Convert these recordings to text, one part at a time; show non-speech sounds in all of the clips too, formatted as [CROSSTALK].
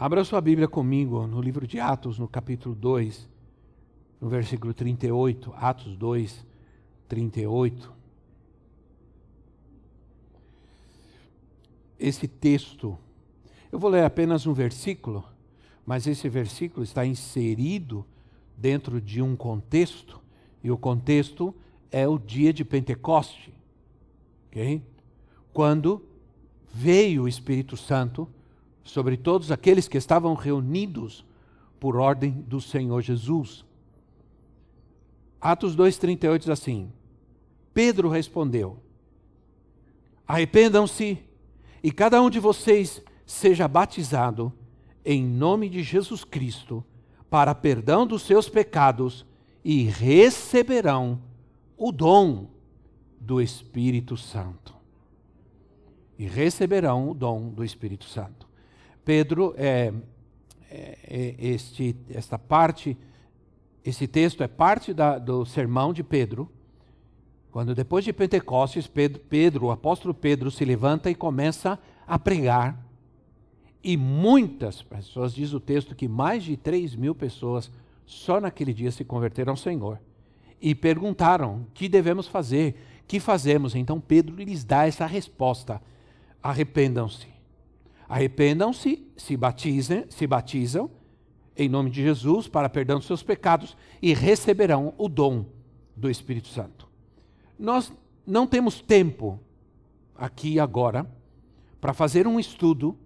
Abra sua Bíblia comigo no livro de Atos, no capítulo 2, no versículo 38. Atos 2, 38. Esse texto, eu vou ler apenas um versículo, mas esse versículo está inserido dentro de um contexto, e o contexto é o dia de Pentecoste, ok? Quando veio o Espírito Santo sobre todos aqueles que estavam reunidos por ordem do Senhor Jesus. Atos 2,38 diz assim: Pedro respondeu: Arrependam-se e cada um de vocês seja batizado em nome de Jesus Cristo para perdão dos seus pecados e receberão o dom do Espírito Santo. E receberão o dom do Espírito Santo. Pedro, é, é, é, este, esta parte, esse texto é parte da, do sermão de Pedro, quando depois de Pentecostes, Pedro, Pedro, o apóstolo Pedro, se levanta e começa a pregar. E muitas pessoas, diz o texto, que mais de 3 mil pessoas só naquele dia se converteram ao Senhor. E perguntaram: que devemos fazer? Que fazemos? Então Pedro lhes dá essa resposta: arrependam-se Arrependam-se, se batizem, se batizam em nome de Jesus para perdão dos seus pecados e receberão o dom do Espírito Santo. Nós não temos tempo aqui agora para fazer um estudo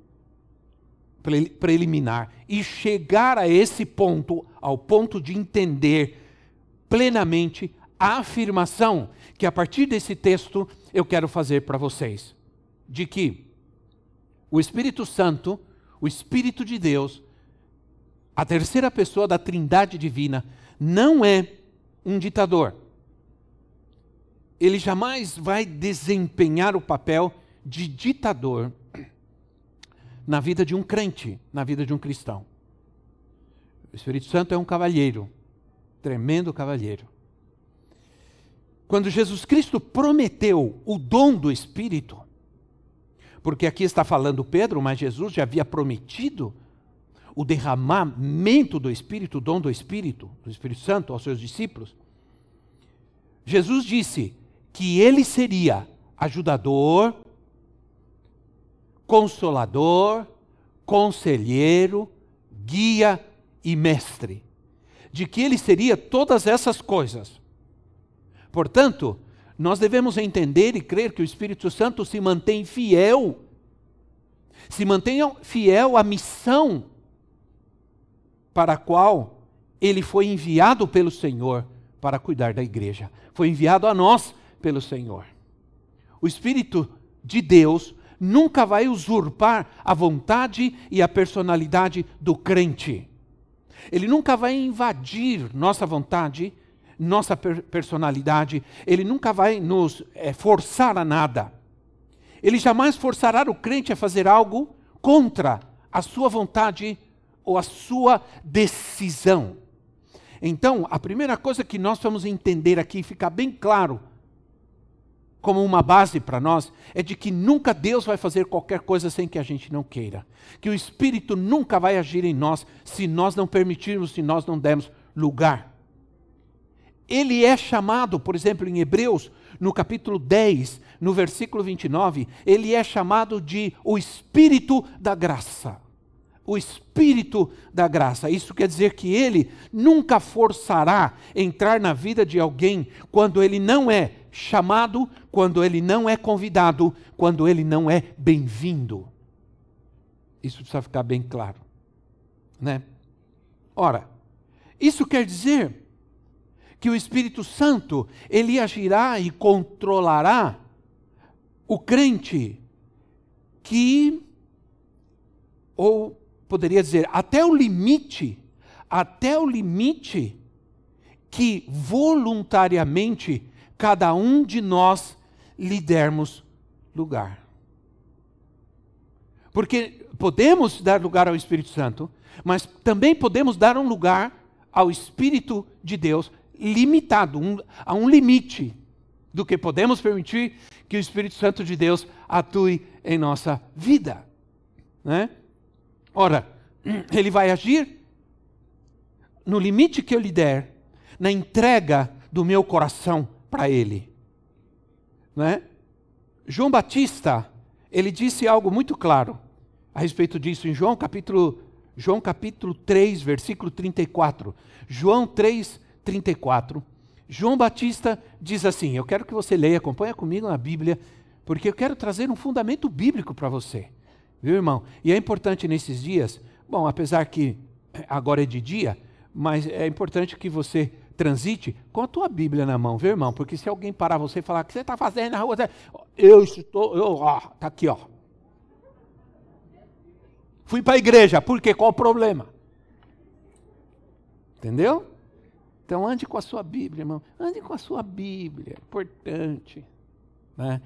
preliminar e chegar a esse ponto, ao ponto de entender plenamente a afirmação que a partir desse texto eu quero fazer para vocês, de que o Espírito Santo, o Espírito de Deus, a terceira pessoa da Trindade Divina, não é um ditador. Ele jamais vai desempenhar o papel de ditador na vida de um crente, na vida de um cristão. O Espírito Santo é um cavalheiro, tremendo cavalheiro. Quando Jesus Cristo prometeu o dom do Espírito, porque aqui está falando Pedro, mas Jesus já havia prometido o derramamento do Espírito, o dom do Espírito, do Espírito Santo aos seus discípulos. Jesus disse que ele seria ajudador, consolador, conselheiro, guia e mestre. De que ele seria todas essas coisas. Portanto, nós devemos entender e crer que o Espírito Santo se mantém fiel, se mantém fiel à missão para a qual ele foi enviado pelo Senhor para cuidar da igreja. Foi enviado a nós pelo Senhor. O Espírito de Deus nunca vai usurpar a vontade e a personalidade do crente. Ele nunca vai invadir nossa vontade nossa personalidade, ele nunca vai nos é, forçar a nada. Ele jamais forçará o crente a fazer algo contra a sua vontade ou a sua decisão. Então, a primeira coisa que nós vamos entender aqui, ficar bem claro, como uma base para nós, é de que nunca Deus vai fazer qualquer coisa sem que a gente não queira. Que o Espírito nunca vai agir em nós se nós não permitirmos, se nós não dermos lugar ele é chamado, por exemplo, em Hebreus, no capítulo 10, no versículo 29, ele é chamado de o Espírito da graça. O Espírito da graça. Isso quer dizer que ele nunca forçará entrar na vida de alguém quando ele não é chamado, quando ele não é convidado, quando ele não é bem-vindo. Isso precisa ficar bem claro. Né? Ora, isso quer dizer que o Espírito Santo ele agirá e controlará o crente que ou poderia dizer, até o limite, até o limite que voluntariamente cada um de nós lhe dermos lugar. Porque podemos dar lugar ao Espírito Santo, mas também podemos dar um lugar ao Espírito de Deus limitado, um, a um limite do que podemos permitir que o Espírito Santo de Deus atue em nossa vida. Né? Ora, [CLEARS THROAT] ele vai agir no limite que eu lhe der, na entrega do meu coração para ele. Né? João Batista, ele disse algo muito claro a respeito disso em João capítulo João capítulo 3, versículo 34. João 3, 34. João Batista diz assim: Eu quero que você leia, acompanha comigo na Bíblia, porque eu quero trazer um fundamento bíblico para você. Viu, irmão? E é importante nesses dias, bom, apesar que agora é de dia, mas é importante que você transite com a tua Bíblia na mão, viu, irmão? Porque se alguém parar você e falar, o que você está fazendo na rua? Eu estou, eu, ó, tá aqui, ó. Fui para a igreja, por quê? Qual o problema? Entendeu? Então ande com a sua Bíblia, irmão. Ande com a sua Bíblia, importante. Né?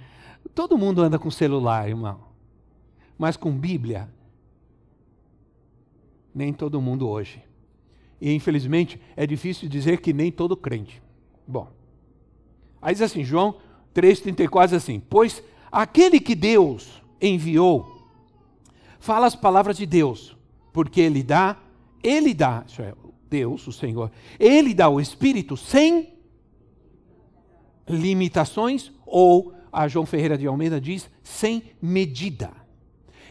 Todo mundo anda com celular, irmão. Mas com Bíblia, nem todo mundo hoje. E infelizmente é difícil dizer que nem todo crente. Bom, aí diz assim, João 3,34 diz assim: Pois aquele que Deus enviou fala as palavras de Deus, porque ele dá, ele dá, isso é, Deus, o Senhor, ele dá o Espírito sem limitações, ou a João Ferreira de Almeida diz, sem medida.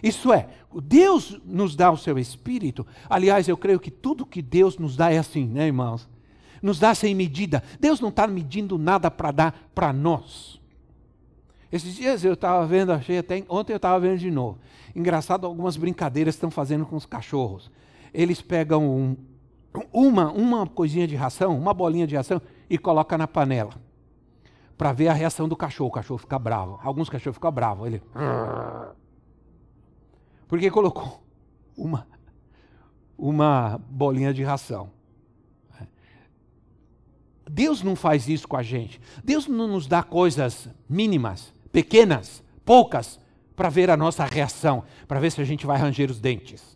Isso é, Deus nos dá o seu Espírito. Aliás, eu creio que tudo que Deus nos dá é assim, né, irmãos? Nos dá sem medida. Deus não está medindo nada para dar para nós. Esses dias eu estava vendo, achei até ontem eu estava vendo de novo. Engraçado algumas brincadeiras estão fazendo com os cachorros. Eles pegam um, uma, uma coisinha de ração, uma bolinha de ração e coloca na panela para ver a reação do cachorro. O cachorro fica bravo. Alguns cachorros ficam bravos. Ele porque colocou uma uma bolinha de ração. Deus não faz isso com a gente. Deus não nos dá coisas mínimas, pequenas, poucas, para ver a nossa reação, para ver se a gente vai ranger os dentes,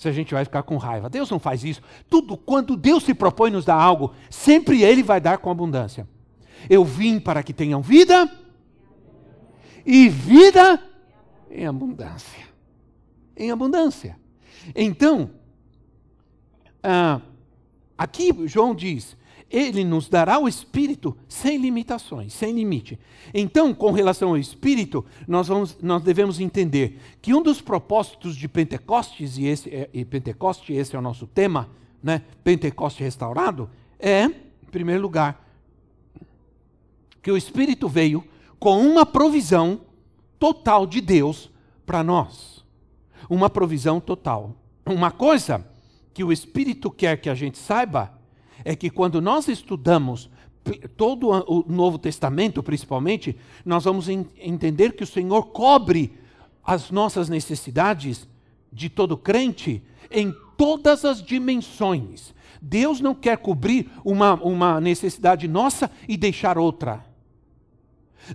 se a gente vai ficar com raiva. Deus não faz isso. Tudo quando Deus se propõe nos dar algo, sempre Ele vai dar com abundância. Eu vim para que tenham vida e vida em abundância. Em abundância. Então, ah, aqui João diz: ele nos dará o Espírito sem limitações, sem limite. Então, com relação ao Espírito, nós, vamos, nós devemos entender que um dos propósitos de Pentecostes, e, esse é, e Pentecoste, esse é o nosso tema, né? Pentecoste restaurado, é, em primeiro lugar, que o Espírito veio com uma provisão total de Deus para nós. Uma provisão total. Uma coisa que o Espírito quer que a gente saiba é que quando nós estudamos todo o Novo Testamento, principalmente, nós vamos entender que o Senhor cobre as nossas necessidades de todo crente em todas as dimensões. Deus não quer cobrir uma, uma necessidade nossa e deixar outra.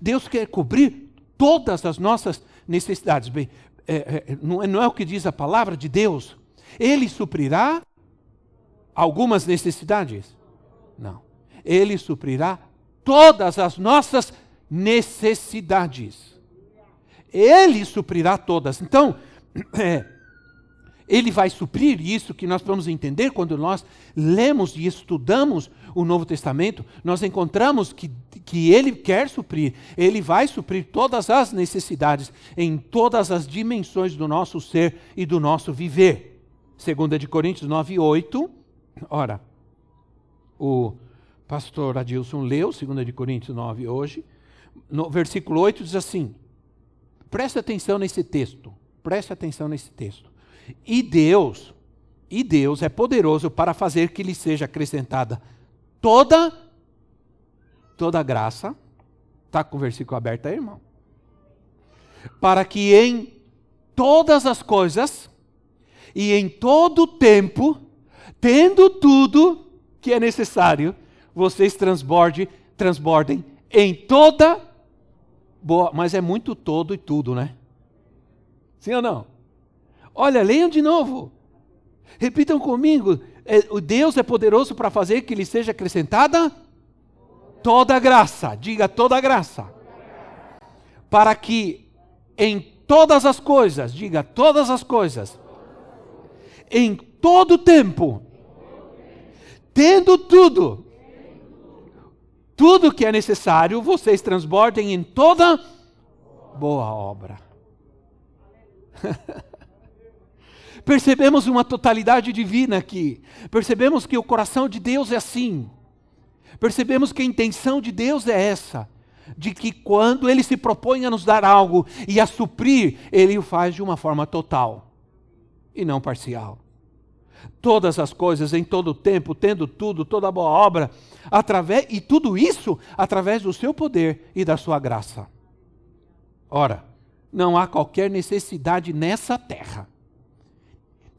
Deus quer cobrir todas as nossas necessidades. Bem, é, é, não, é, não é o que diz a palavra de Deus. Ele suprirá algumas necessidades? Não. Ele suprirá todas as nossas necessidades. Ele suprirá todas. Então, [CLEARS THROAT] é, ele vai suprir isso que nós vamos entender quando nós lemos e estudamos o Novo Testamento. Nós encontramos que, que Ele quer suprir, Ele vai suprir todas as necessidades em todas as dimensões do nosso ser e do nosso viver. 2 de Coríntios 9, 8 Ora, o pastor Adilson leu 2 Coríntios 9 hoje, no versículo 8 diz assim: preste atenção nesse texto, preste atenção nesse texto. E Deus, e Deus é poderoso para fazer que lhe seja acrescentada toda, toda graça. Está com o versículo aberto aí, irmão? Para que em todas as coisas e em todo tempo, tendo tudo que é necessário, vocês transborde, transbordem em toda boa, mas é muito todo e tudo, né? Sim ou não? Olha, leiam de novo. Repitam comigo. É, o Deus é poderoso para fazer que lhe seja acrescentada toda graça. Diga toda graça. Para que em todas as coisas, diga todas as coisas, em todo tempo, tendo tudo, tudo que é necessário, vocês transbordem em toda boa obra. [LAUGHS] Percebemos uma totalidade divina aqui. Percebemos que o coração de Deus é assim. Percebemos que a intenção de Deus é essa: de que quando Ele se propõe a nos dar algo e a suprir, Ele o faz de uma forma total e não parcial. Todas as coisas, em todo o tempo, tendo tudo, toda boa obra, através, e tudo isso através do seu poder e da sua graça. Ora, não há qualquer necessidade nessa terra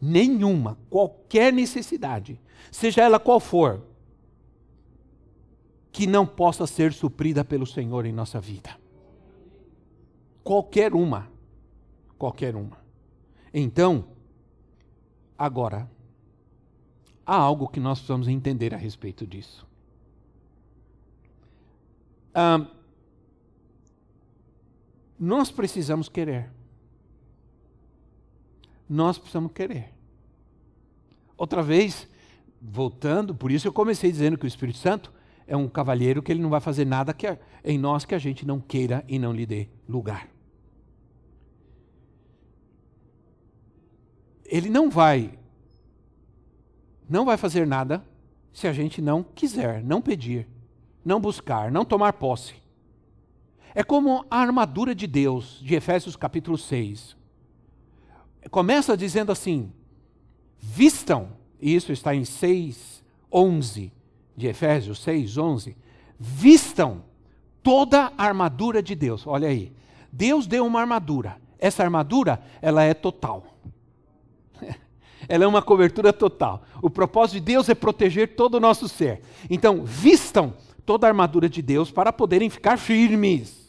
nenhuma, qualquer necessidade, seja ela qual for, que não possa ser suprida pelo Senhor em nossa vida. Qualquer uma. Qualquer uma. Então, agora, há algo que nós precisamos entender a respeito disso. Ah, nós precisamos querer nós precisamos querer. Outra vez, voltando, por isso eu comecei dizendo que o Espírito Santo é um cavalheiro que ele não vai fazer nada que a, em nós que a gente não queira e não lhe dê lugar. Ele não vai não vai fazer nada se a gente não quiser, não pedir, não buscar, não tomar posse. É como a armadura de Deus, de Efésios capítulo 6 começa dizendo assim: vistam, e isso está em 6, 11 de Efésios 6, 11. Vistam toda a armadura de Deus. Olha aí. Deus deu uma armadura. Essa armadura, ela é total. Ela é uma cobertura total. O propósito de Deus é proteger todo o nosso ser. Então, vistam toda a armadura de Deus para poderem ficar firmes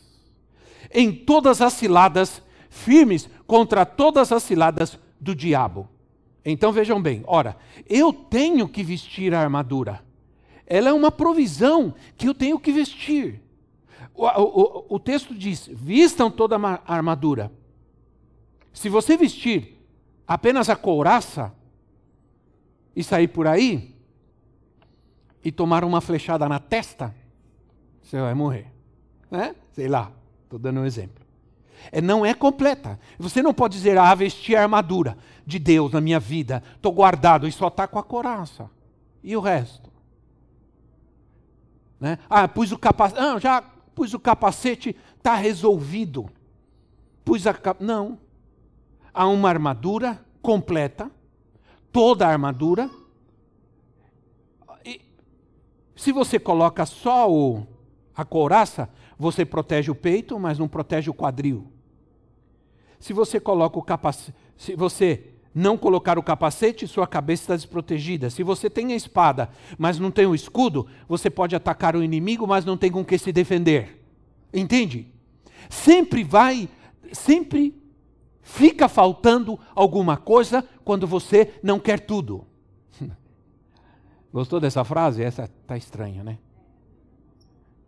em todas as ciladas firmes contra todas as ciladas do diabo. Então vejam bem, ora, eu tenho que vestir a armadura. Ela é uma provisão que eu tenho que vestir. O, o, o texto diz: vistam toda a armadura. Se você vestir apenas a couraça e sair por aí e tomar uma flechada na testa, você vai morrer. Né? Sei lá, estou dando um exemplo é, não é completa. Você não pode dizer, ah, vesti a armadura de Deus na minha vida, estou guardado e só está com a coraça. E o resto? Né? Ah, pus o capacete. Não, já pus o capacete, está resolvido. Pus a Não. Há uma armadura completa, toda a armadura. E se você coloca só o, a couraça, você protege o peito, mas não protege o quadril. Se você coloca o capacete, se você não colocar o capacete, sua cabeça está desprotegida. Se você tem a espada, mas não tem o escudo, você pode atacar o inimigo, mas não tem com que se defender. Entende? Sempre vai, sempre fica faltando alguma coisa quando você não quer tudo. [LAUGHS] Gostou dessa frase? Essa está estranha, né?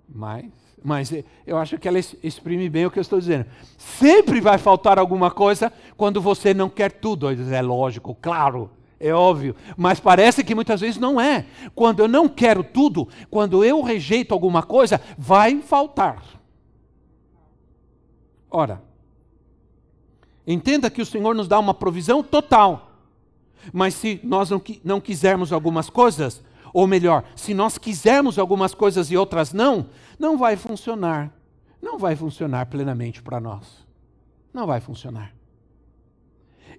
Mas mas eu acho que ela exprime bem o que eu estou dizendo. Sempre vai faltar alguma coisa quando você não quer tudo. É lógico, claro, é óbvio. Mas parece que muitas vezes não é. Quando eu não quero tudo, quando eu rejeito alguma coisa, vai faltar. Ora, entenda que o Senhor nos dá uma provisão total. Mas se nós não, não quisermos algumas coisas, ou melhor, se nós quisermos algumas coisas e outras não, não vai funcionar. Não vai funcionar plenamente para nós. Não vai funcionar.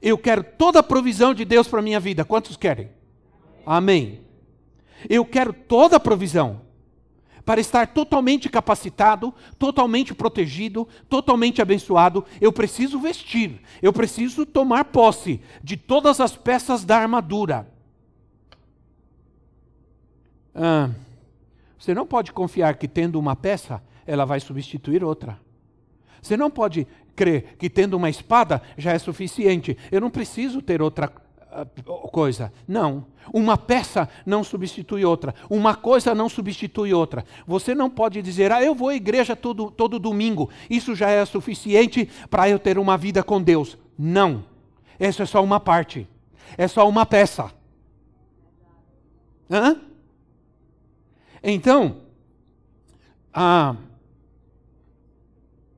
Eu quero toda a provisão de Deus para a minha vida. Quantos querem? Amém. Eu quero toda a provisão para estar totalmente capacitado, totalmente protegido, totalmente abençoado, eu preciso vestir, eu preciso tomar posse de todas as peças da armadura. Ah, você não pode confiar que tendo uma peça, ela vai substituir outra. Você não pode crer que tendo uma espada já é suficiente. Eu não preciso ter outra coisa. Não. Uma peça não substitui outra. Uma coisa não substitui outra. Você não pode dizer, ah, eu vou à igreja todo, todo domingo. Isso já é suficiente para eu ter uma vida com Deus. Não. Isso é só uma parte. É só uma peça. Hã? Então, ah,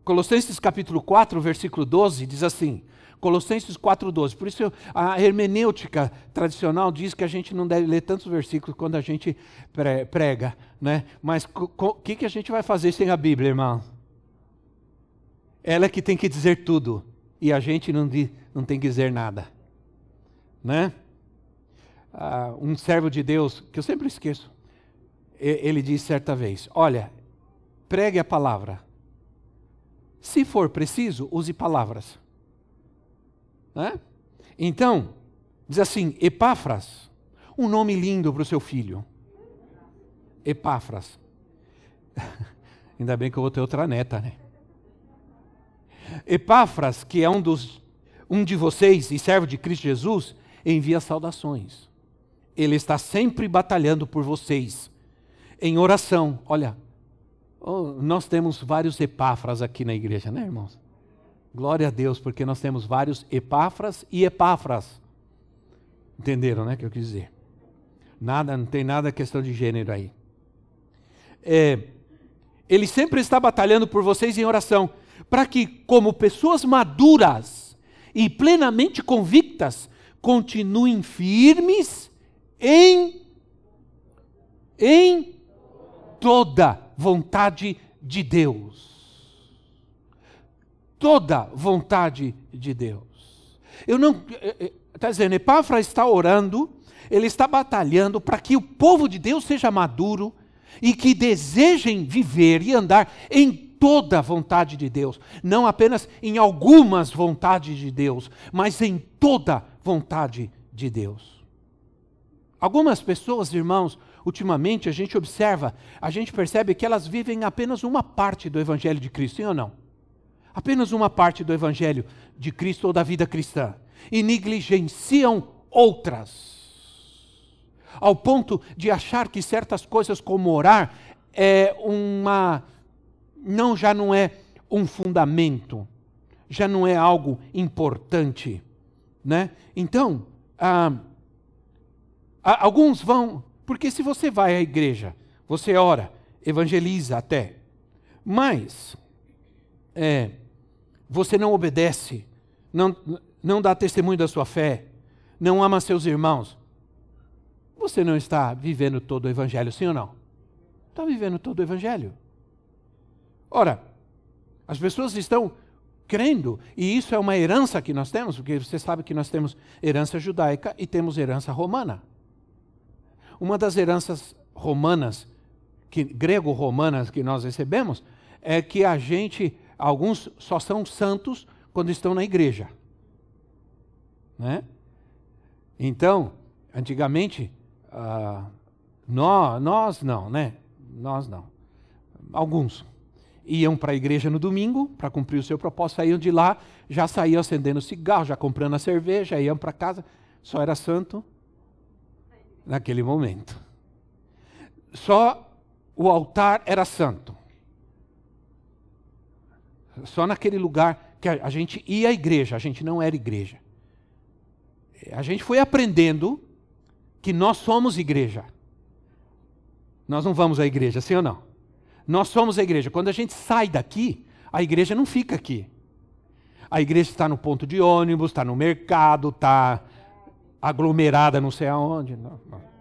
Colossenses capítulo 4, versículo 12, diz assim: Colossenses 4,12. Por isso a hermenêutica tradicional diz que a gente não deve ler tantos versículos quando a gente prega. Né? Mas o que, que a gente vai fazer sem a Bíblia, irmão? Ela é que tem que dizer tudo. E a gente não, não tem que dizer nada. Né? Ah, um servo de Deus, que eu sempre esqueço, ele disse certa vez: Olha, pregue a palavra. Se for preciso, use palavras. Né? Então, diz assim: Epáfras, um nome lindo para o seu filho. Epáfras. [LAUGHS] Ainda bem que eu vou ter outra neta, né? Epáfras, que é um, dos, um de vocês e servo de Cristo Jesus, envia saudações. Ele está sempre batalhando por vocês, em oração. Olha, oh, nós temos vários Epáfras aqui na igreja, né, irmãos? Glória a Deus, porque nós temos vários Epáfras e Epáfras. Entenderam, né, que eu quis dizer? Nada, não tem nada questão de gênero aí. É, ele sempre está batalhando por vocês em oração, para que, como pessoas maduras e plenamente convictas, continuem firmes em em toda vontade de Deus toda vontade de Deus. Eu não. Está eh, eh, dizendo, Epáfra está orando, ele está batalhando para que o povo de Deus seja maduro e que desejem viver e andar em toda a vontade de Deus, não apenas em algumas vontades de Deus, mas em toda vontade de Deus. Algumas pessoas, irmãos, ultimamente a gente observa, a gente percebe que elas vivem apenas uma parte do evangelho de Cristo, sim ou não? apenas uma parte do evangelho de Cristo ou da vida cristã e negligenciam outras. Ao ponto de achar que certas coisas como orar é uma não já não é um fundamento, já não é algo importante, né? Então, ah, alguns vão, porque se você vai à igreja, você ora, evangeliza até, mas é, você não obedece, não, não dá testemunho da sua fé, não ama seus irmãos, você não está vivendo todo o Evangelho, sim ou não? Está vivendo todo o Evangelho. Ora, as pessoas estão crendo, e isso é uma herança que nós temos, porque você sabe que nós temos herança judaica e temos herança romana. Uma das heranças romanas, grego-romanas que nós recebemos, é que a gente alguns só são santos quando estão na igreja. Né? Então, antigamente, uh, nós, nós não, né? Nós não. Alguns iam para a igreja no domingo para cumprir o seu propósito, saíam de lá, já saíam acendendo cigarro, já comprando a cerveja, iam para casa, só era santo naquele momento. Só o altar era santo. Só naquele lugar que a, gente ia à igreja, a gente não era igreja. A gente foi aprendendo que nós somos igreja. Nós não vamos à igreja, sim ou não? Nós somos a igreja. Quando a gente sai daqui, a igreja não fica aqui. A igreja está no ponto de ônibus, está no mercado, está aglomerada não sei aonde. Não, não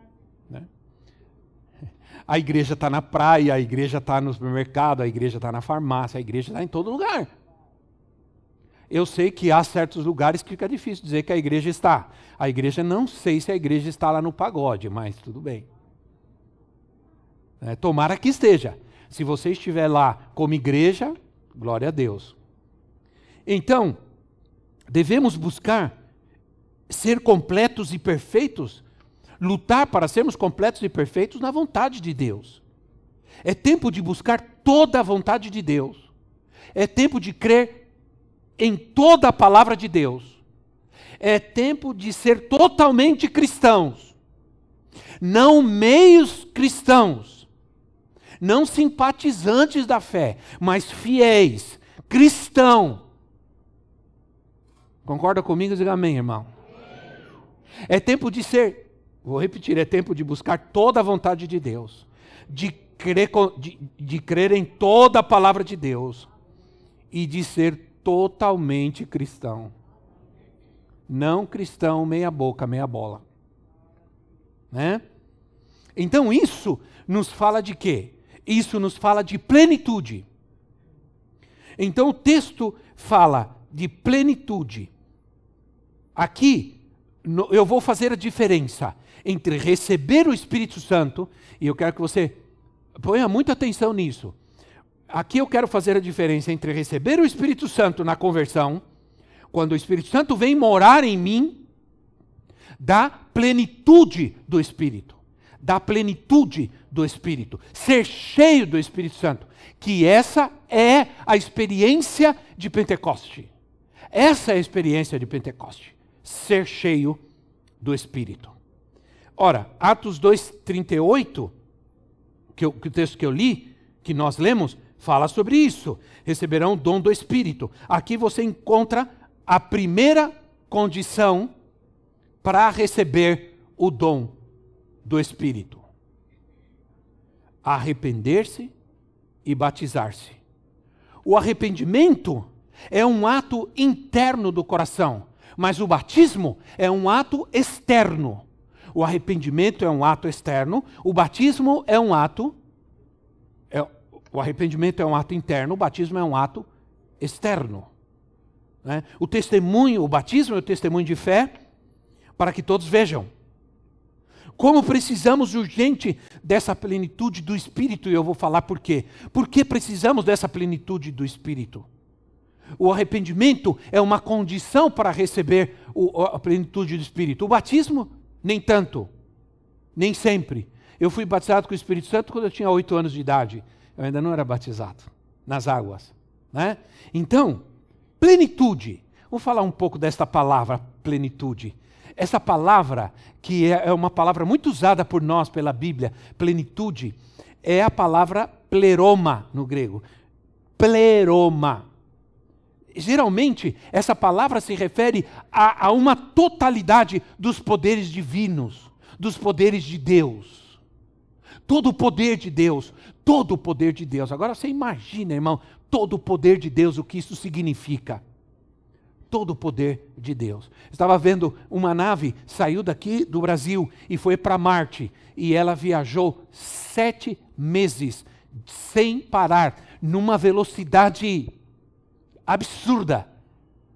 a igreja está na praia, a igreja está no supermercado, a igreja está na farmácia, a igreja está em todo lugar. Eu sei que há certos lugares que fica difícil dizer que a igreja está. A igreja não sei se a igreja está lá no pagode, mas tudo bem. É, tomara que esteja. Se você estiver lá como igreja, glória a Deus. Então, devemos buscar ser completos e perfeitos, lutar para sermos completos e perfeitos na vontade de Deus. É tempo de buscar toda a vontade de Deus. É tempo de crer em toda a palavra de Deus. É tempo de ser totalmente cristãos. Não meios cristãos. Não simpatizantes da fé, mas fiéis, cristão. Concorda comigo? Diga amém, irmão. É tempo de ser, vou repetir, é tempo de buscar toda a vontade de Deus, de crer, de, de crer em toda a palavra de Deus e de ser totalmente cristão. Não cristão meia boca, meia bola. Né? Então isso nos fala de quê? Isso nos fala de plenitude. Então o texto fala de plenitude. Aqui eu vou fazer a diferença entre receber o Espírito Santo, e eu quero que você ponha muita atenção nisso. Aqui eu quero fazer a diferença entre receber o Espírito Santo na conversão, quando o Espírito Santo vem morar em mim, da plenitude do Espírito, da plenitude do Espírito, ser cheio do Espírito Santo, que essa é a experiência de Pentecoste. Essa é a experiência de Pentecoste, ser cheio do Espírito. Ora, Atos 2:38, que, que o texto que eu li, que nós lemos, fala sobre isso. Receberão o dom do Espírito. Aqui você encontra a primeira condição para receber o dom do Espírito: arrepender-se e batizar-se. O arrependimento é um ato interno do coração, mas o batismo é um ato externo. O arrependimento é um ato externo, o batismo é um ato o arrependimento é um ato interno, o batismo é um ato externo. Né? O testemunho, o batismo é o testemunho de fé para que todos vejam. Como precisamos urgente dessa plenitude do Espírito, e eu vou falar por quê. Por que precisamos dessa plenitude do Espírito? O arrependimento é uma condição para receber o, a plenitude do Espírito. O batismo, nem tanto, nem sempre. Eu fui batizado com o Espírito Santo quando eu tinha oito anos de idade eu ainda não era batizado nas águas. Né? Então, plenitude. Vou falar um pouco desta palavra, plenitude. Essa palavra, que é, é uma palavra muito usada por nós pela Bíblia, plenitude, é a palavra pleroma no grego. Pleroma. Geralmente, essa palavra se refere a, a uma totalidade dos poderes divinos, dos poderes de Deus todo o poder de Deus, todo o poder de Deus. Agora você imagina, irmão, todo o poder de Deus, o que isso significa. Todo o poder de Deus. Estava vendo uma nave, saiu daqui do Brasil e foi para Marte. E ela viajou sete meses sem parar, numa velocidade absurda,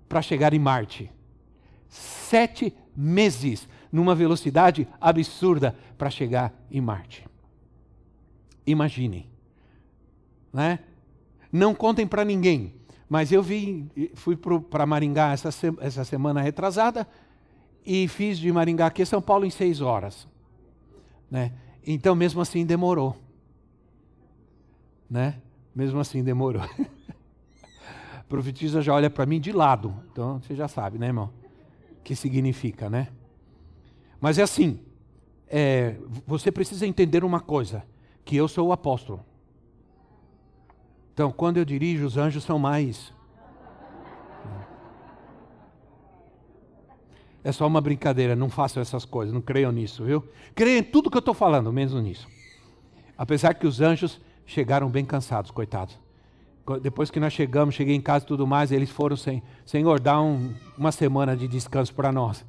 para chegar em Marte. Sete meses numa velocidade absurda para chegar em Marte. Imaginem. Né? Não contem para ninguém. Mas eu fui para Maringá essa, essa semana retrasada e fiz de Maringá aqui São Paulo em seis horas. Né? Então, mesmo assim, demorou. Né? Mesmo assim, demorou. [LAUGHS] profetisa já olha para mim de lado. Então, você já sabe, né, irmão? O que significa, né? Mas é assim, é, você precisa entender uma coisa que eu sou o apóstolo. Então, quando eu dirijo, os anjos são mais. É só uma brincadeira, não façam essas coisas, não creiam nisso, viu? Creiam em tudo que eu estou falando, menos nisso. Apesar que os anjos chegaram bem cansados, coitados. Depois que nós chegamos, cheguei em casa e tudo mais, eles foram sem, Senhor, dá um, uma semana de descanso para nós.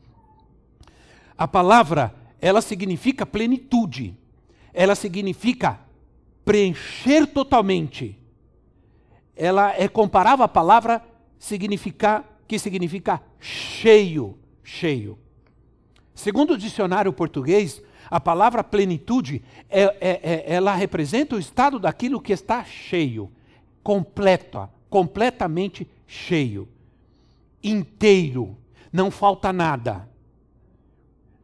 A palavra, ela significa plenitude ela significa preencher totalmente. Ela é comparável à palavra significar que significa cheio, cheio. Segundo o dicionário português, a palavra plenitude, é, é, é, ela representa o estado daquilo que está cheio, completo, completamente cheio, inteiro, não falta nada.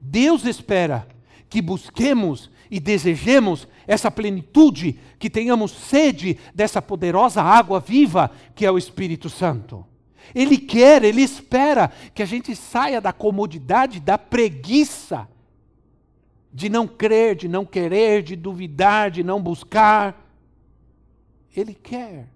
Deus espera que busquemos e desejemos essa plenitude, que tenhamos sede dessa poderosa água viva que é o Espírito Santo. Ele quer, ele espera que a gente saia da comodidade, da preguiça, de não crer, de não querer, de duvidar, de não buscar. Ele quer.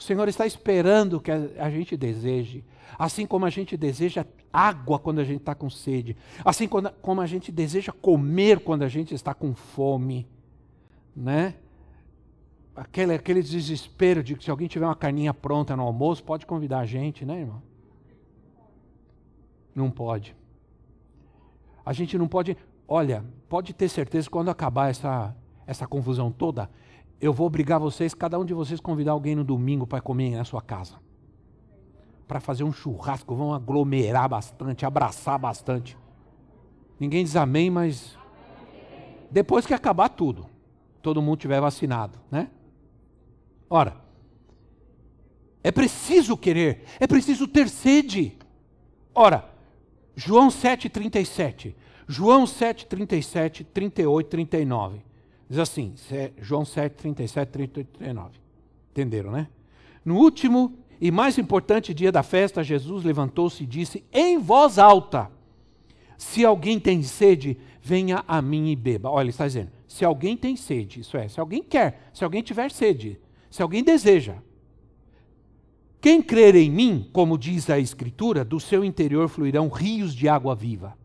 O Senhor está esperando que a, gente deseje. Assim como a gente deseja água quando a gente está com sede. Assim como a gente deseja comer quando a gente está com fome. Né? aquele, aquele desespero de que se alguém tiver uma carninha pronta no almoço, pode convidar a gente, né, irmão? Não pode. A gente não pode. Olha, pode ter certeza que quando acabar essa, essa confusão toda, eu vou obrigar vocês, cada um de vocês, convidar alguém no domingo para comer na sua casa. Para fazer um churrasco, vão aglomerar bastante, abraçar bastante. Ninguém diz amém, mas depois que acabar tudo, todo mundo tiver vacinado, né? Ora, é preciso querer, é preciso ter sede. Ora, João 7,37. João 7, 37, 38, 39. Diz assim, João 7, 37, 38, 39. Entenderam, né? No último e mais importante dia da festa, Jesus levantou-se e disse em voz alta: Se alguém tem sede, venha a mim e beba. Olha, ele está dizendo: se alguém tem sede, isso é, se alguém quer, se alguém tiver sede, se alguém deseja. Quem crer em mim, como diz a Escritura, do seu interior fluirão rios de água viva.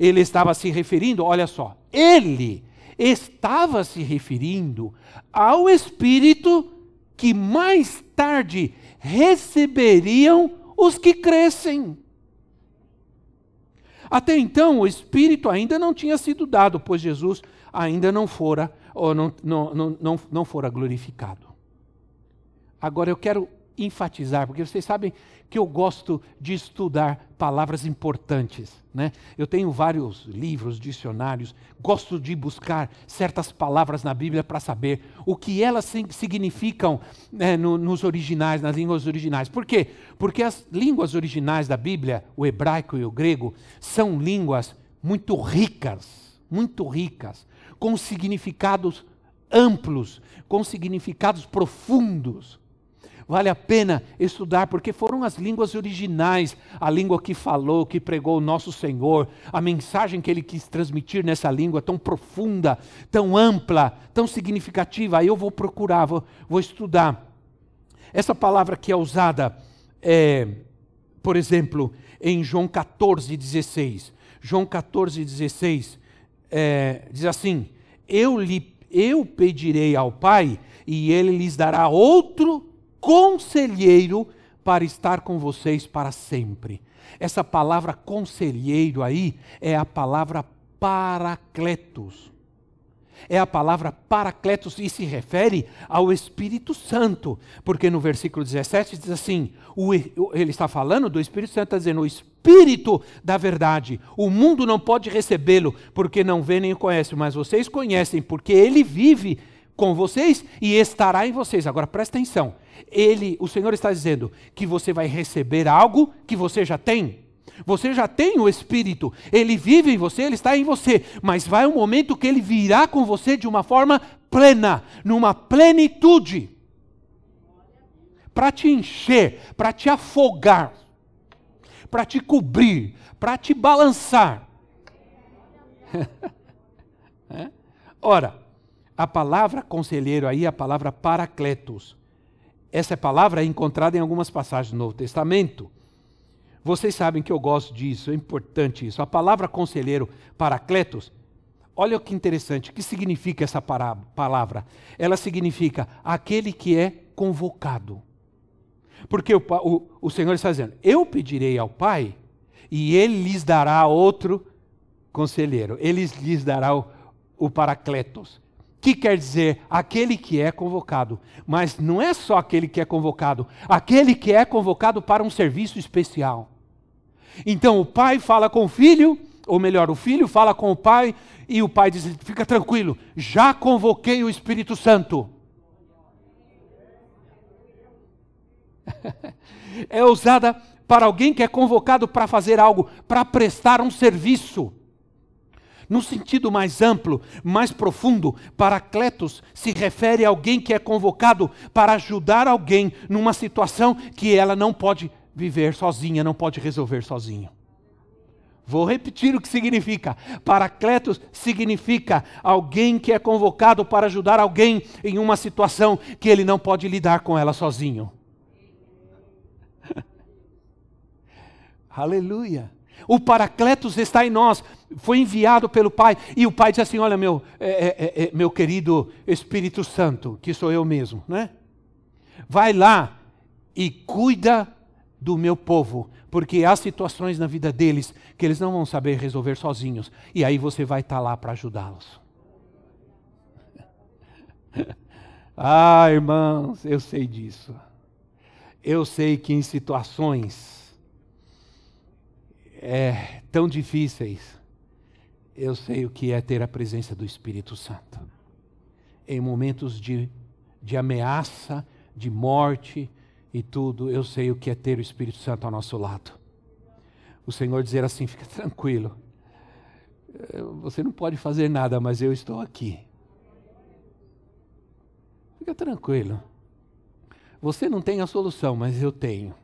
Ele estava se referindo, olha só, ele estava se referindo ao Espírito que mais tarde receberiam os que crescem. Até então, o Espírito ainda não tinha sido dado, pois Jesus ainda não fora ou não, não, não, não, não fora glorificado. Agora eu quero enfatizar, porque vocês sabem que eu gosto de estudar palavras importantes. Né? Eu tenho vários livros, dicionários, gosto de buscar certas palavras na Bíblia para saber o que elas significam né, no, nos originais, nas línguas originais. Por quê? Porque as línguas originais da Bíblia, o hebraico e o grego, são línguas muito ricas, muito ricas com significados amplos, com significados profundos. Vale a pena estudar, porque foram as línguas originais, a língua que falou, que pregou o nosso Senhor, a mensagem que ele quis transmitir nessa língua tão profunda, tão ampla, tão significativa. Aí eu vou procurar, vou, vou estudar. Essa palavra que é usada, é, por exemplo, em João 14, 16. João 14, 16 é, diz assim: eu, lhe, eu pedirei ao Pai, e ele lhes dará outro conselheiro para estar com vocês para sempre. Essa palavra conselheiro aí é a palavra paracletos. É a palavra paracletos e se refere ao Espírito Santo, porque no versículo 17 diz assim: o, ele está falando do Espírito Santo, está dizendo, o Espírito da verdade. O mundo não pode recebê-lo, porque não vê nem conhece, mas vocês conhecem, porque ele vive com vocês e estará em vocês. Agora presta atenção. Ele, o Senhor está dizendo que você vai receber algo que você já tem. Você já tem o Espírito, ele vive em você, ele está em você, mas vai um momento que ele virá com você de uma forma plena, numa plenitude para te encher, para te afogar, para te cobrir, para te balançar. [LAUGHS] é? Ora, a palavra conselheiro aí é a palavra paracletos. Essa palavra é encontrada em algumas passagens do Novo Testamento. Vocês sabem que eu gosto disso, é importante isso. A palavra conselheiro, paracletos, olha que interessante, o que significa essa palavra? Ela significa aquele que é convocado. Porque o, o, o Senhor está dizendo: Eu pedirei ao Pai e ele lhes dará outro conselheiro, ele lhes dará o, o Paracletos. Que quer dizer aquele que é convocado, mas não é só aquele que é convocado, aquele que é convocado para um serviço especial. Então o pai fala com o filho ou melhor, o filho fala com o pai e o pai diz: fica tranquilo, já convoquei o Espírito Santo. [LAUGHS] é usada para alguém que é convocado para fazer algo, para prestar um serviço. No sentido mais amplo, mais profundo, Paracletos se refere a alguém que é convocado para ajudar alguém numa situação que ela não pode viver sozinha, não pode resolver sozinho. Vou repetir o que significa. Paracletos significa alguém que é convocado para ajudar alguém em uma situação que ele não pode lidar com ela sozinho. [LAUGHS] Aleluia. O Paracletos está em nós, foi enviado pelo Pai, e o Pai diz assim: Olha, meu, é, é, é, é, meu querido Espírito Santo, que sou eu mesmo, né? Vai lá e cuida do meu povo, porque há situações na vida deles que eles não vão saber resolver sozinhos, e aí você vai estar lá para ajudá-los. [LAUGHS] ah, irmãos, eu sei disso. Eu sei que em situações é, tão difíceis, eu sei o que é ter a presença do Espírito Santo. Em momentos de, de ameaça, de morte e tudo, eu sei o que é ter o Espírito Santo ao nosso lado. O Senhor dizer assim: fica tranquilo, você não pode fazer nada, mas eu estou aqui. Fica tranquilo. Você não tem a solução, mas eu tenho.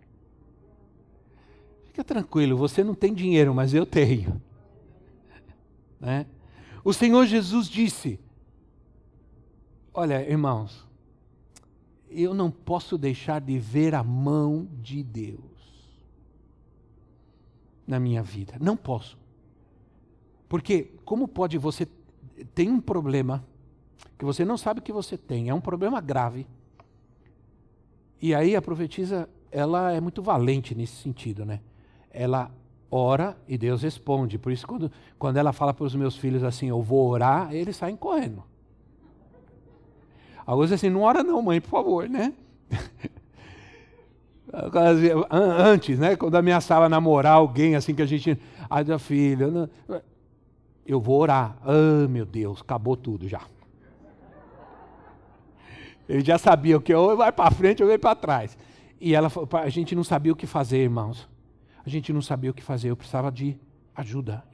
Fica tranquilo, você não tem dinheiro, mas eu tenho. [LAUGHS] Né? O Senhor Jesus disse: Olha, irmãos, eu não posso deixar de ver a mão de Deus na minha vida. Não posso. Porque, como pode você. Tem um problema que você não sabe que você tem, é um problema grave. E aí a profetisa, ela é muito valente nesse sentido, né? Ela ora e Deus responde. Por isso, quando, quando ela fala para os meus filhos assim, eu vou orar, eles saem correndo. Alguns assim, não ora não, mãe, por favor, né? [LAUGHS] Antes, né? Quando ameaçava namorar alguém, assim que a gente. Ai, da filha, não, eu vou orar. Ah, meu Deus, acabou tudo já. Ele já sabia que ou vai para frente ou vai para trás. E ela, a gente não sabia o que fazer, irmãos a gente não sabia o que fazer, eu precisava de ajuda.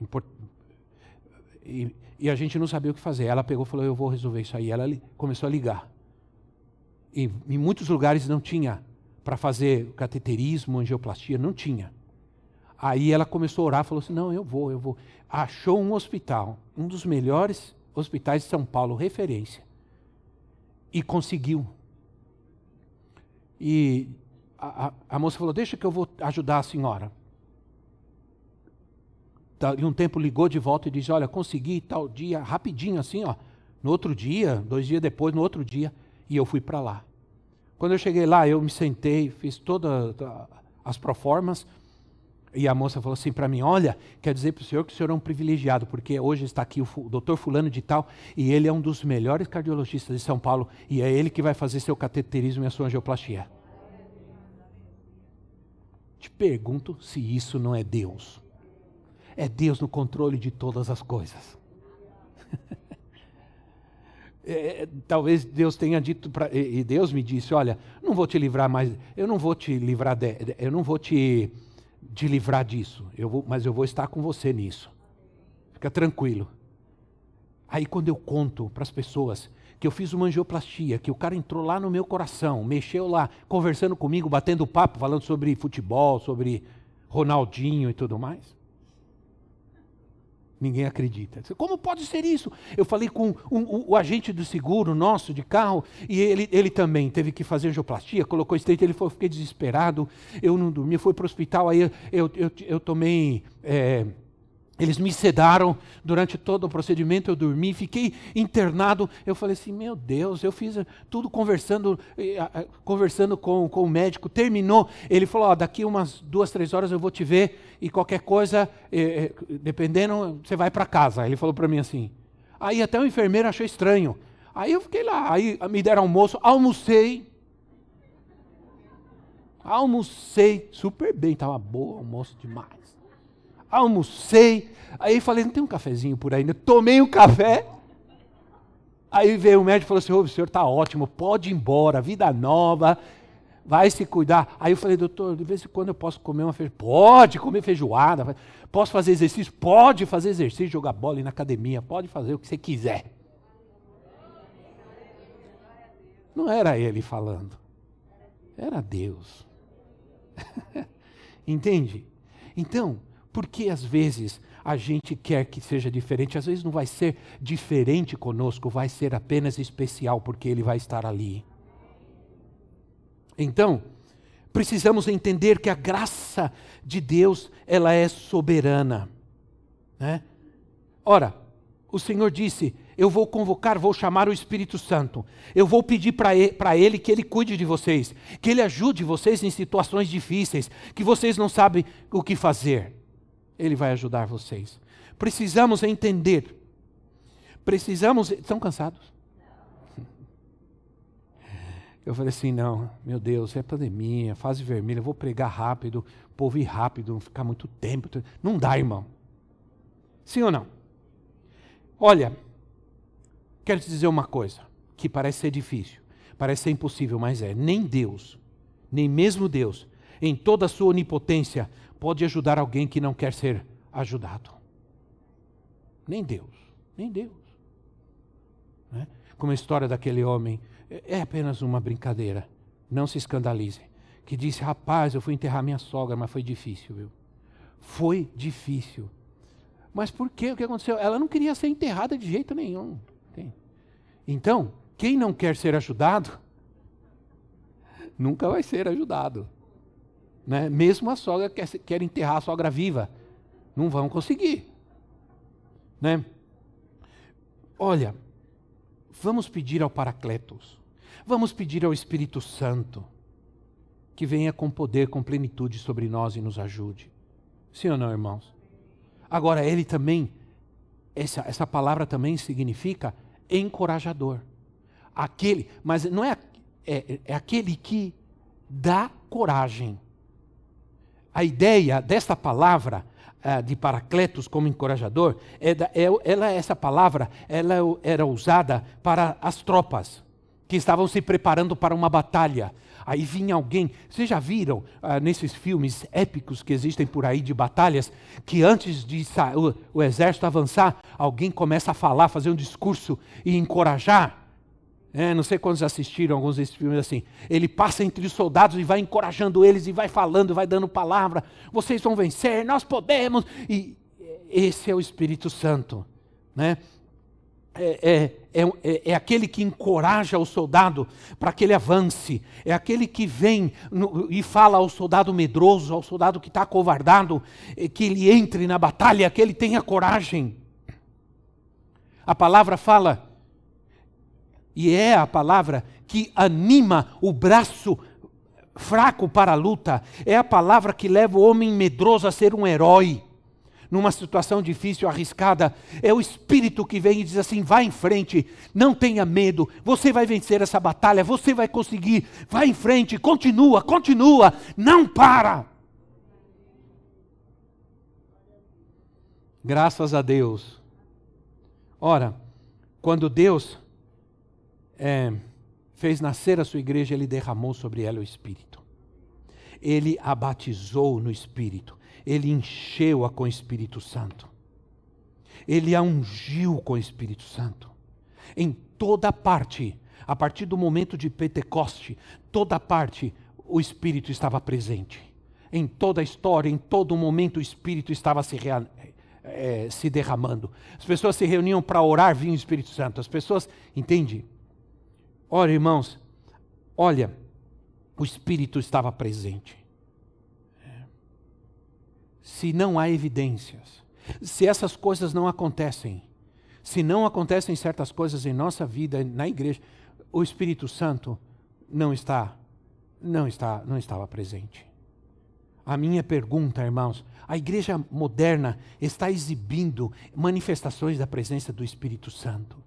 E, e, a gente não sabia o que fazer. Ela pegou e falou: Eu vou resolver isso aí. Ela começou a ligar. E em muitos lugares não tinha para fazer cateterismo, angioplastia, não tinha. Aí ela começou a orar, falou assim: Não, eu vou, eu vou. Achou um hospital, um dos melhores hospitais de São Paulo, referência. E conseguiu. E a, a, moça falou: Deixa que eu vou ajudar a senhora. E um tempo ligou de volta e disse: Olha, consegui tal dia, rapidinho assim, ó. No outro dia, dois dias depois, no outro dia, e eu fui para lá. Quando eu cheguei lá, eu me sentei, fiz todas as proformas, e a moça falou assim para mim: Olha, quer dizer para o senhor que o senhor é um privilegiado, porque hoje está aqui o doutor Fulano de Tal, e ele é um dos melhores cardiologistas de São Paulo, e é ele que vai fazer seu cateterismo e a sua angioplastia. Te pergunto se isso não é Deus. É Deus no controle de todas as coisas. [LAUGHS] É, é, talvez Deus tenha dito para e Deus me disse, olha, não vou te livrar mais, eu não vou te livrar de, eu não vou te, te livrar disso, eu vou, mas eu vou estar com você nisso. Fica tranquilo. Aí quando eu conto para as pessoas que eu fiz uma angioplastia, que o cara entrou lá no meu coração, mexeu lá, conversando comigo, batendo papo, falando sobre futebol, sobre Ronaldinho e tudo mais. Ninguém acredita. Como pode ser isso? Eu falei com um, um, o agente do seguro nosso de carro e ele, ele também teve que fazer angioplastia, colocou estreito, ele falou, fiquei desesperado, eu não dormi, foi para o hospital, aí eu, eu, eu, eu tomei. É, eles me sedaram durante todo o procedimento, eu dormi, fiquei internado. Eu falei assim: meu Deus, eu fiz tudo conversando, conversando com, com o médico. Terminou. Ele falou: daqui umas duas, três horas eu vou te ver e qualquer coisa, eh, dependendo, você vai para casa. Ele falou para mim assim. Aí até o enfermeiro achou estranho. Aí eu fiquei lá, aí me deram almoço, almocei. Almocei super bem, estava bom almoço demais. Almocei. Aí falei, não tem um cafezinho por aí? Eu tomei um café. Aí veio o médico e falou assim: oh, o senhor está ótimo, pode ir embora, vida nova, vai se cuidar. Aí eu falei, doutor, de vez em quando eu posso comer uma feijoada? Pode comer feijoada. Posso fazer exercício? Pode fazer exercício, jogar bola na academia, pode fazer o que você quiser. Não era ele falando, era Deus. [LAUGHS] Entende? Então, por que às vezes a gente quer que seja diferente? Às vezes não vai ser diferente conosco, vai ser apenas especial, porque Ele vai estar ali. Então, precisamos entender que a graça de Deus, ela é soberana. Né? Ora, o Senhor disse: Eu vou convocar, vou chamar o Espírito Santo. Eu vou pedir para ele, ele que ele cuide de vocês, que ele ajude vocês em situações difíceis, que vocês não sabem o que fazer. Ele vai ajudar vocês. Precisamos entender. Precisamos. Estão cansados? Eu falei assim: não, meu Deus, é pandemia, fase vermelha, vou pregar rápido, povo ir rápido, não ficar muito tempo. Não dá, irmão. Sim ou não? Olha, quero te dizer uma coisa que parece ser difícil, parece ser impossível, mas é: nem Deus, nem mesmo Deus, em toda a sua onipotência, pode ajudar alguém que não quer ser ajudado. Nem Deus, nem Deus. Né? Como a história daquele homem, é, é apenas uma brincadeira, não se escandalize. Que disse: Rapaz, eu fui enterrar minha sogra, mas foi difícil, viu? Foi difícil. Mas por quê? O que aconteceu? Ela não queria ser enterrada de jeito nenhum. Então, quem não quer ser ajudado, nunca vai ser ajudado. Né? Mesmo a sogra quer, quer enterrar a sogra viva. Não vão conseguir. Né? Olha, vamos pedir ao Paracletos, vamos pedir ao Espírito Santo que venha com poder, com plenitude sobre nós e nos ajude. Sim ou não, irmãos? Agora, ele também, essa, essa palavra também significa encorajador. Aquele, mas não é, é, é aquele que dá coragem. A ideia desta palavra uh, de Paracletos como encorajador, é, é ela, essa palavra ela era usada para as tropas que estavam se preparando para uma batalha. Aí vinha alguém, vocês já viram uh, nesses filmes épicos que existem por aí de batalhas, que antes de o, o exército avançar, alguém começa a falar, fazer um discurso e encorajar? É, não sei quantos assistiram alguns desses filmes assim. Ele passa entre os soldados e vai encorajando eles e vai falando, vai dando palavra. Vocês vão vencer, nós podemos. E esse é o Espírito Santo, né? É, é, é, é, aquele que encoraja o soldado para que ele avance, é aquele que vem no, e fala ao soldado medroso, ao soldado que está acovardado, que ele entre na batalha, que ele tenha coragem. A palavra fala e é a palavra que anima o braço fraco para a luta. É a palavra que leva o homem medroso a ser um herói. Numa situação difícil, arriscada, é o Espírito que vem e diz assim: vá em frente, não tenha medo, você vai vencer essa batalha, você vai conseguir, vá em frente, continua, continua, não para. Graças a Deus. Ora, quando Deus é, fez nascer a sua igreja, ele derramou sobre ela o Espírito. Ele a batizou no Espírito. Ele encheu-a com o Espírito Santo. Ele a ungiu com o Espírito Santo. Em toda parte, a partir do momento de Pentecoste, toda parte o Espírito estava presente. Em toda a história, em todo momento, o Espírito estava se, é, se derramando. As pessoas se reuniam para orar, vinha o Espírito Santo. As pessoas, entende? Ora, irmãos, olha, o Espírito estava presente. Se não há evidências, se essas coisas não acontecem, se não acontecem certas coisas em nossa vida, na igreja, o Espírito Santo não está, não está, não estava presente. A minha pergunta, irmãos, a igreja moderna está exibindo manifestações da presença do Espírito Santo.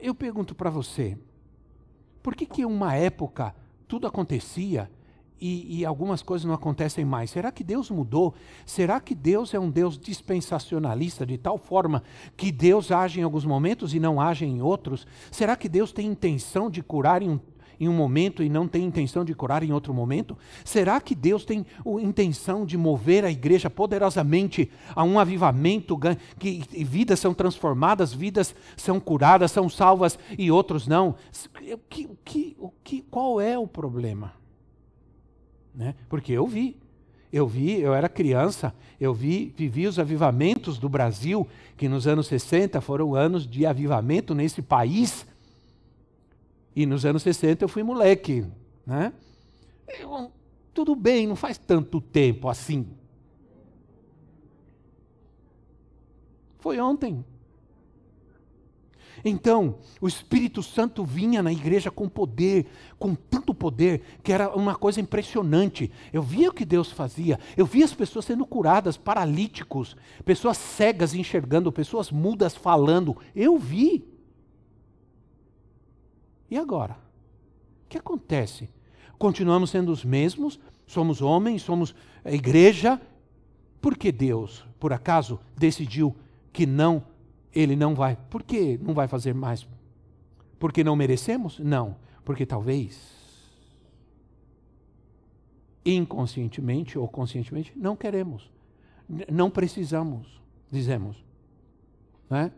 Eu pergunto para você, por que que uma época tudo acontecia e, e, algumas coisas não acontecem mais. Será que Deus mudou? Será que Deus é um Deus dispensacionalista de tal forma que Deus age em alguns momentos e não age em outros? Será que Deus tem intenção de curar em um, em um momento e não tem intenção de curar em outro momento? Será que Deus tem intenção de mover a igreja poderosamente a um avivamento, que vidas são transformadas, vidas são curadas, são salvas e outros não? Que, que, que, qual é o problema? Né? Porque eu vi, eu vi, eu era criança, eu vi, vivi os avivamentos do Brasil, que nos anos 60 foram anos de avivamento nesse país. E nos anos 60 eu fui moleque, né? Eu, tudo bem, não faz tanto tempo assim. Foi ontem. Então, o Espírito Santo vinha na igreja com poder, com tanto poder, que era uma coisa impressionante. Eu via o que Deus fazia, eu via as pessoas sendo curadas, paralíticos, pessoas cegas enxergando, pessoas mudas falando. Eu vi. E agora? O que acontece? Continuamos sendo os mesmos, somos homens, somos igreja. Por que Deus, por acaso, decidiu que não ele não vai. Por que não vai fazer mais? Porque não merecemos? Não. Porque talvez, inconscientemente ou conscientemente, não queremos. Não precisamos, dizemos. Né?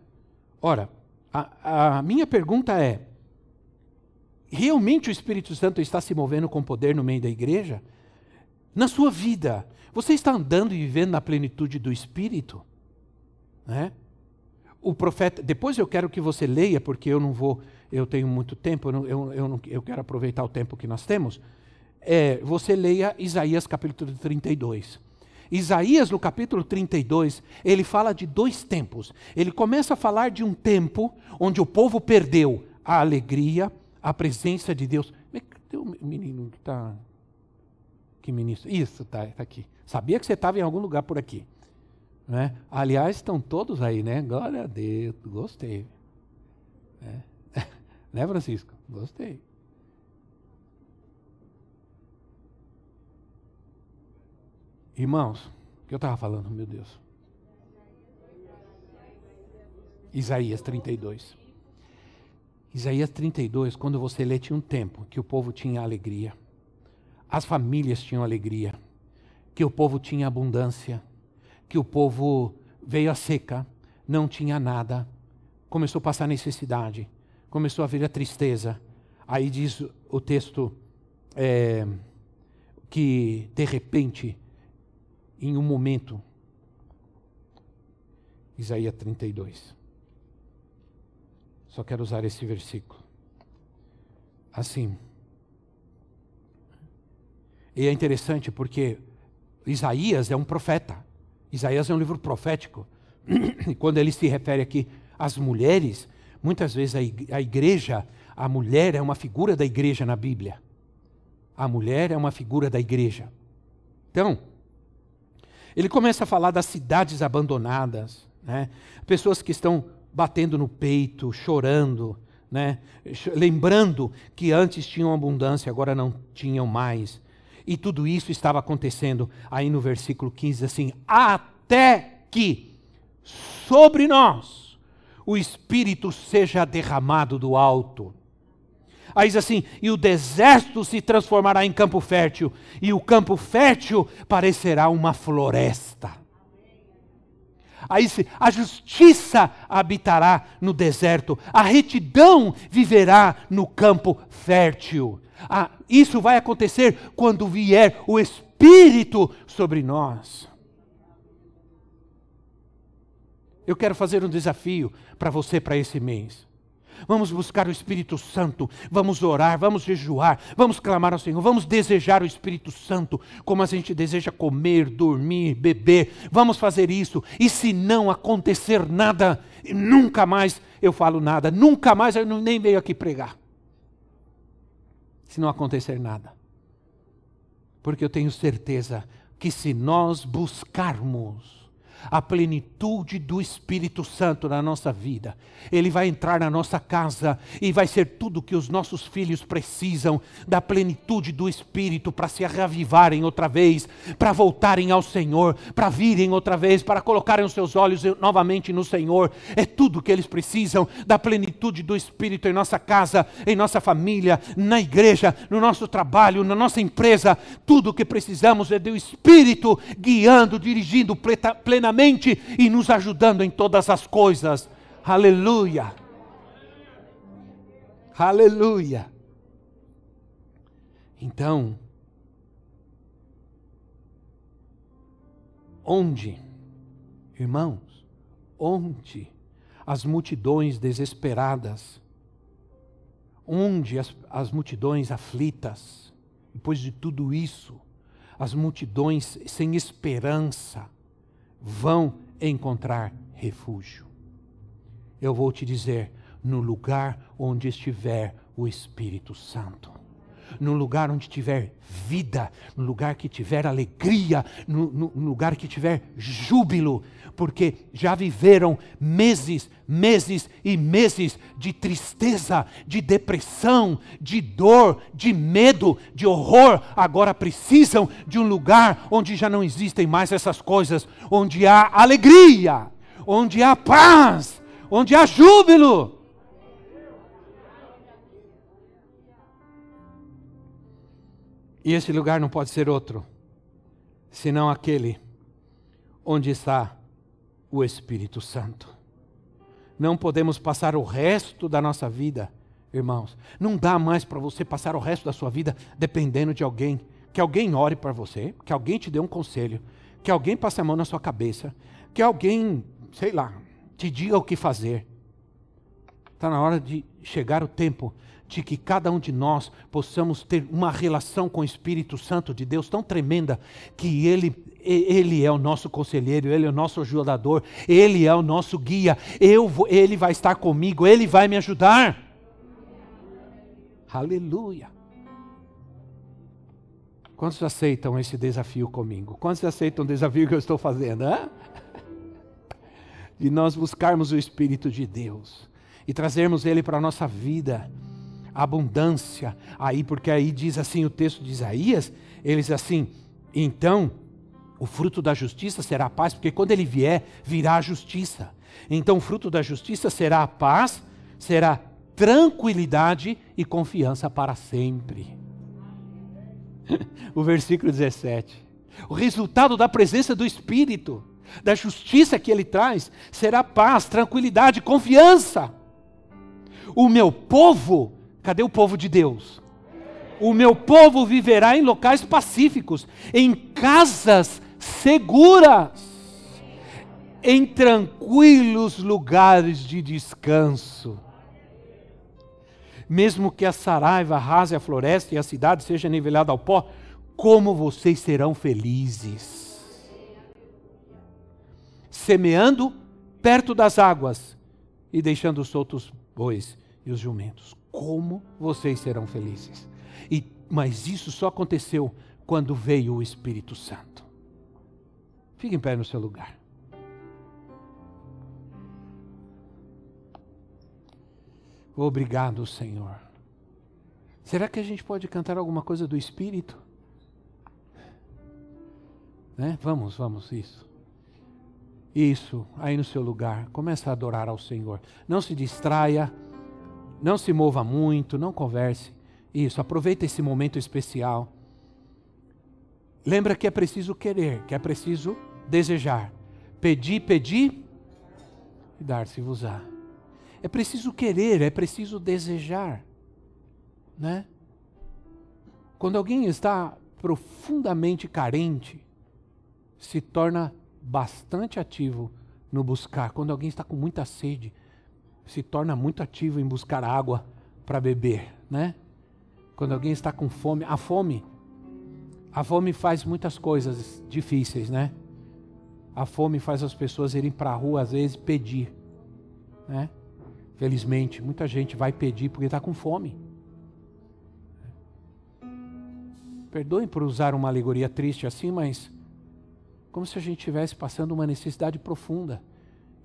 Ora, a, a minha pergunta é: realmente o Espírito Santo está se movendo com poder no meio da igreja? Na sua vida, você está andando e vivendo na plenitude do Espírito? Né? o profeta. Depois eu quero que você leia, porque eu não vou, eu tenho muito tempo, eu, não, eu, eu, não, eu quero aproveitar o tempo que nós temos. É, você leia Isaías capítulo 32. Isaías, no capítulo 32, ele fala de dois tempos. Ele começa a falar de um tempo onde o povo perdeu a alegria, a presença de Deus. Tem um menino que está. Que ministro? Isso, está tá aqui. Sabia que você estava em algum lugar por aqui. Né? Aliás, estão todos aí, né? Glória a Deus, gostei. É. [LAUGHS] né, Francisco? Gostei. Irmãos, o que eu estava falando, meu Deus? Isaías 32. Isaías 32, quando você lê, tinha um tempo que o povo tinha alegria, as famílias tinham alegria, que o povo tinha abundância. Que o povo veio a seca, não tinha nada, começou a passar necessidade, começou a vir a tristeza. Aí diz o texto é, que, de repente, em um momento, Isaías 32. Só quero usar esse versículo. Assim. E é interessante porque Isaías é um profeta. Isaías é um livro profético. [CLEARS THROAT] E quando ele se refere aqui às mulheres, muitas vezes a igreja, a mulher é uma figura da igreja na Bíblia. A mulher é uma figura da igreja. Então, ele começa a falar das cidades abandonadas, né? pessoas que estão batendo no peito, chorando, né? lembrando que antes tinham abundância, agora não tinham mais. E tudo isso estava acontecendo. Aí no versículo 15 assim: até que sobre nós o Espírito seja derramado do alto. Aí diz assim: e o deserto se transformará em campo fértil, e o campo fértil parecerá uma floresta. Aí diz, a justiça habitará no deserto, a retidão viverá no campo fértil. Ah, isso vai acontecer quando vier o Espírito sobre nós. Eu quero fazer um desafio para você para esse mês. Vamos buscar o Espírito Santo, vamos orar, vamos jejuar, vamos clamar ao Senhor, vamos desejar o Espírito Santo, como a gente deseja comer, dormir, beber. Vamos fazer isso. E se não acontecer nada, nunca mais eu falo nada, nunca mais eu nem venho aqui pregar se não acontecer nada. Porque eu tenho certeza que se nós buscarmos a plenitude do Espírito Santo na nossa vida. Ele vai entrar na nossa casa e vai ser tudo que os nossos filhos precisam da plenitude do Espírito para se reavivarem outra vez, para voltarem ao Senhor, para virem outra vez, para colocarem os seus olhos novamente no Senhor. É tudo que eles precisam da plenitude do Espírito em nossa casa, em nossa família, na igreja, no nosso trabalho, na nossa empresa. Tudo o que precisamos é do Espírito guiando, dirigindo plenamente e nos ajudando em todas as coisas. Aleluia. Aleluia. Então, onde, irmãos, onde as multidões desesperadas, onde as, as multidões aflitas, depois de tudo isso, as multidões sem esperança vão encontrar refúgio. Eu vou te dizer, no lugar onde estiver o Espírito Santo no lugar onde tiver vida, no lugar que tiver alegria, no, no, no, lugar que tiver júbilo, porque já viveram meses, meses e meses de tristeza, de depressão, de dor, de medo, de horror. Agora precisam de um lugar onde já não existem mais essas coisas, onde há alegria, onde há paz, onde há júbilo. E esse lugar não pode ser outro, senão aquele onde está o Espírito Santo. Não podemos passar o resto da nossa vida, irmãos. Não dá mais para você passar o resto da sua vida dependendo de alguém. Que alguém ore para você, que alguém te dê um conselho, que alguém passe a mão na sua cabeça, que alguém, sei lá, te diga o que fazer. Está na hora de chegar o tempo de que cada um de nós possamos ter uma relação com o Espírito Santo de Deus tão tremenda que ele ele é o nosso conselheiro, ele é o nosso ajudador, ele é o nosso guia. Eu vou, ele vai estar comigo, ele vai me ajudar. Aleluia. Quantos aceitam esse desafio comigo? Quantos aceitam o desafio que eu estou fazendo? Hein? De nós buscarmos o Espírito de Deus e trazermos ele para a nossa vida abundância. Aí, porque aí diz assim o texto de Isaías, eles assim, então o fruto da justiça será a paz, porque quando ele vier, virá a justiça. Então o fruto da justiça será a paz, será tranquilidade e confiança para sempre. [LAUGHS] o versículo 17. O resultado da presença do Espírito, da justiça que ele traz, será paz, tranquilidade, confiança. O meu povo Cadê o povo de Deus? O meu povo viverá em locais pacíficos, em casas seguras, em tranquilos lugares de descanso. Mesmo que a saraiva rase a floresta e a cidade seja nivelada ao pó, como vocês serão felizes. Semeando perto das águas e deixando soltos bois e os jumentos como vocês serão felizes. E, mas isso só aconteceu quando veio o Espírito Santo. Fique em pé no seu lugar. Obrigado, Senhor. Será que a gente pode cantar alguma coisa do Espírito? Né? Vamos, vamos, isso. Isso, aí no seu lugar. Começa a adorar ao Senhor. Não se distraia. Não se mova muito, não converse. Isso, aproveita esse momento especial. Lembra que é preciso querer, que é preciso desejar. Pedir, pedir e dar-se-vos-á. É preciso querer, é preciso desejar. Né? Quando alguém está profundamente carente, se torna bastante ativo no buscar. Quando alguém está com muita sede, se torna muito ativo em buscar água para beber, né? Quando alguém está com fome, a fome, a fome faz muitas coisas difíceis, né? A fome faz as pessoas irem para a rua às vezes pedir, né? Felizmente, muita gente vai pedir porque está com fome. Perdoem por usar uma alegoria triste assim, mas como se a gente estivesse passando uma necessidade profunda.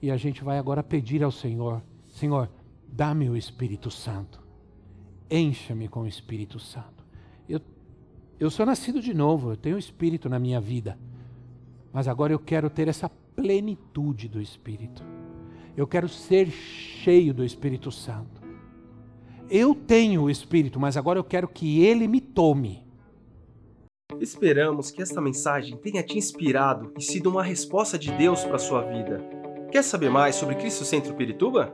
E a gente vai agora pedir ao Senhor: Senhor, dá-me o Espírito Santo. Encha-me com o Espírito Santo. Eu, eu sou nascido de novo, eu tenho o Espírito na minha vida. Mas agora eu quero ter essa plenitude do Espírito. Eu quero ser cheio do Espírito Santo. Eu tenho o Espírito, mas agora eu quero que ele me tome. Esperamos que esta mensagem tenha te inspirado e sido uma resposta de Deus para a sua vida. Quer saber mais sobre Cristo Centro Pirituba?